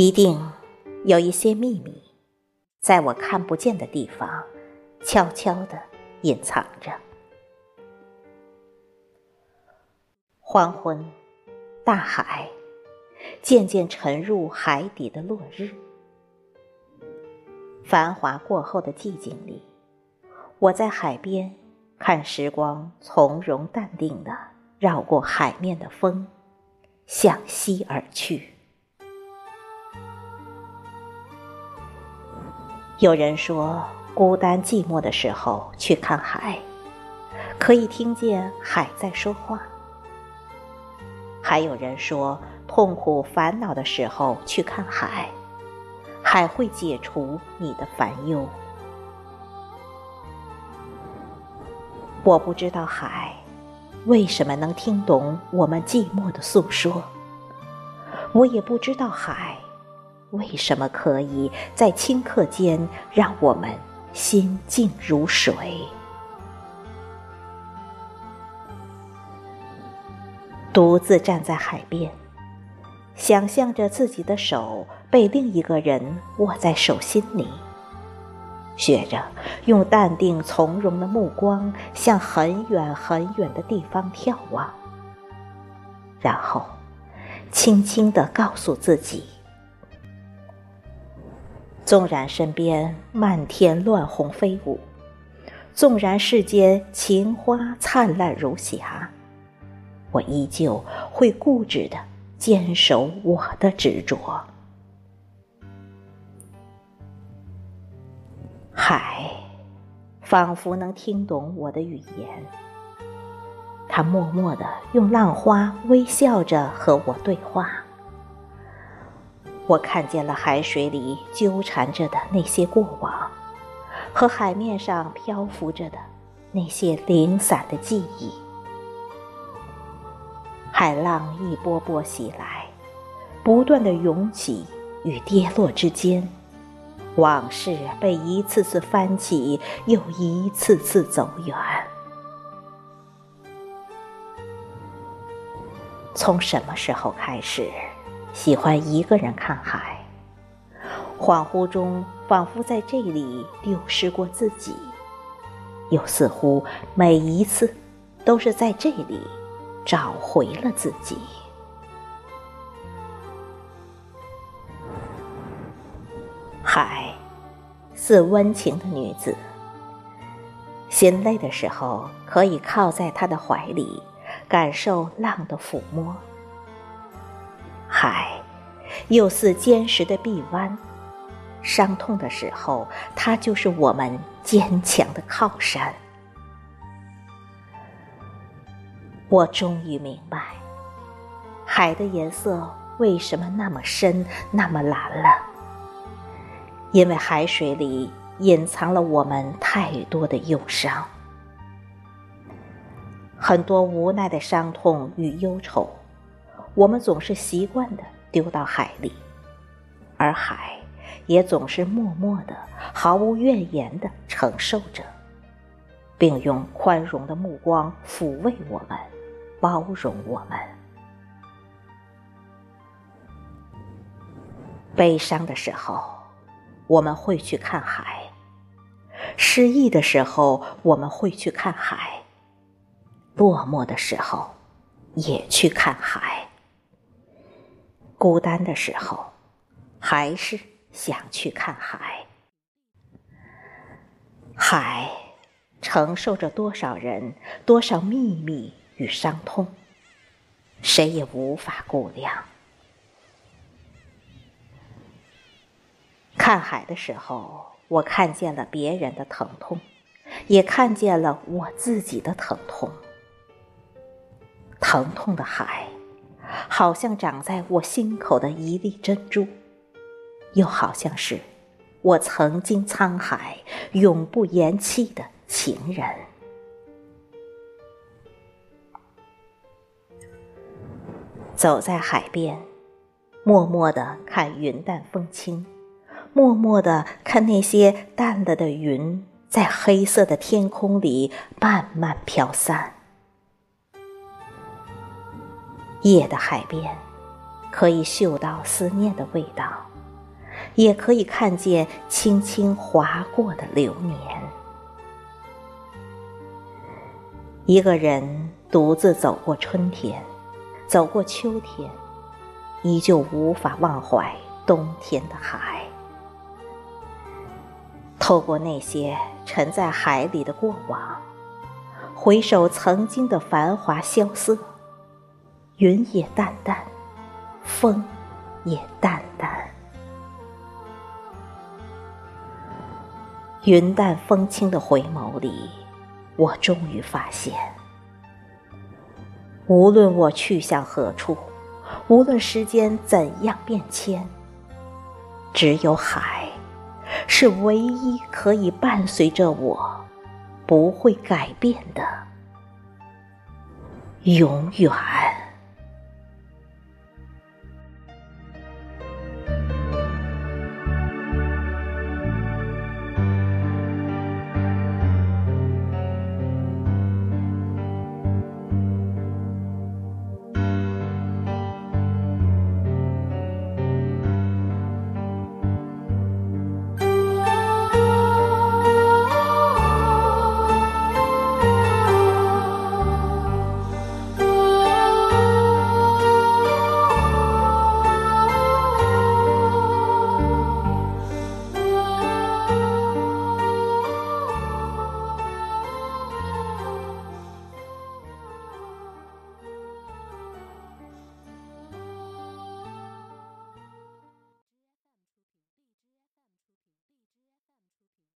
一定有一些秘密，在我看不见的地方，悄悄地隐藏着。黄昏，大海渐渐沉入海底的落日。繁华过后的寂静里，我在海边看时光从容淡定地绕过海面的风，向西而去。有人说，孤单寂寞的时候去看海，可以听见海在说话。还有人说，痛苦烦恼的时候去看海，海会解除你的烦忧。我不知道海为什么能听懂我们寂寞的诉说，我也不知道海。为什么可以在顷刻间让我们心静如水？独自站在海边，想象着自己的手被另一个人握在手心里，学着用淡定从容的目光向很远很远的地方眺望，然后轻轻地告诉自己。纵然身边漫天乱红飞舞，纵然世间情花灿烂如霞，我依旧会固执的坚守我的执着。海，仿佛能听懂我的语言，它默默的用浪花微笑着和我对话。我看见了海水里纠缠着的那些过往，和海面上漂浮着的那些零散的记忆。海浪一波波袭来，不断的涌起与跌落之间，往事被一次次翻起，又一次次走远。从什么时候开始？喜欢一个人看海，恍惚中仿佛在这里丢失过自己，又似乎每一次都是在这里找回了自己。海，似温情的女子，心累的时候可以靠在她的怀里，感受浪的抚摸。海，又似坚实的臂弯，伤痛的时候，它就是我们坚强的靠山。我终于明白，海的颜色为什么那么深，那么蓝了。因为海水里隐藏了我们太多的忧伤，很多无奈的伤痛与忧愁。我们总是习惯的丢到海里，而海也总是默默的、毫无怨言的承受着，并用宽容的目光抚慰我们、包容我们。悲伤的时候，我们会去看海；失意的时候，我们会去看海；落寞的时候，也去看海。孤单的时候，还是想去看海。海承受着多少人、多少秘密与伤痛，谁也无法估量。看海的时候，我看见了别人的疼痛，也看见了我自己的疼痛。疼痛的海。好像长在我心口的一粒珍珠，又好像是我曾经沧海永不言弃的情人。走在海边，默默的看云淡风轻，默默的看那些淡了的云在黑色的天空里慢慢飘散。夜的海边，可以嗅到思念的味道。也可以看见轻轻划过的流年。一个人独自走过春天，走过秋天，依旧无法忘怀冬天的海。透过那些沉在海里的过往，回首曾经的繁华萧瑟，云也淡淡，风也淡淡。云淡风轻的回眸里，我终于发现，无论我去向何处，无论时间怎样变迁，只有海，是唯一可以伴随着我，不会改变的永远。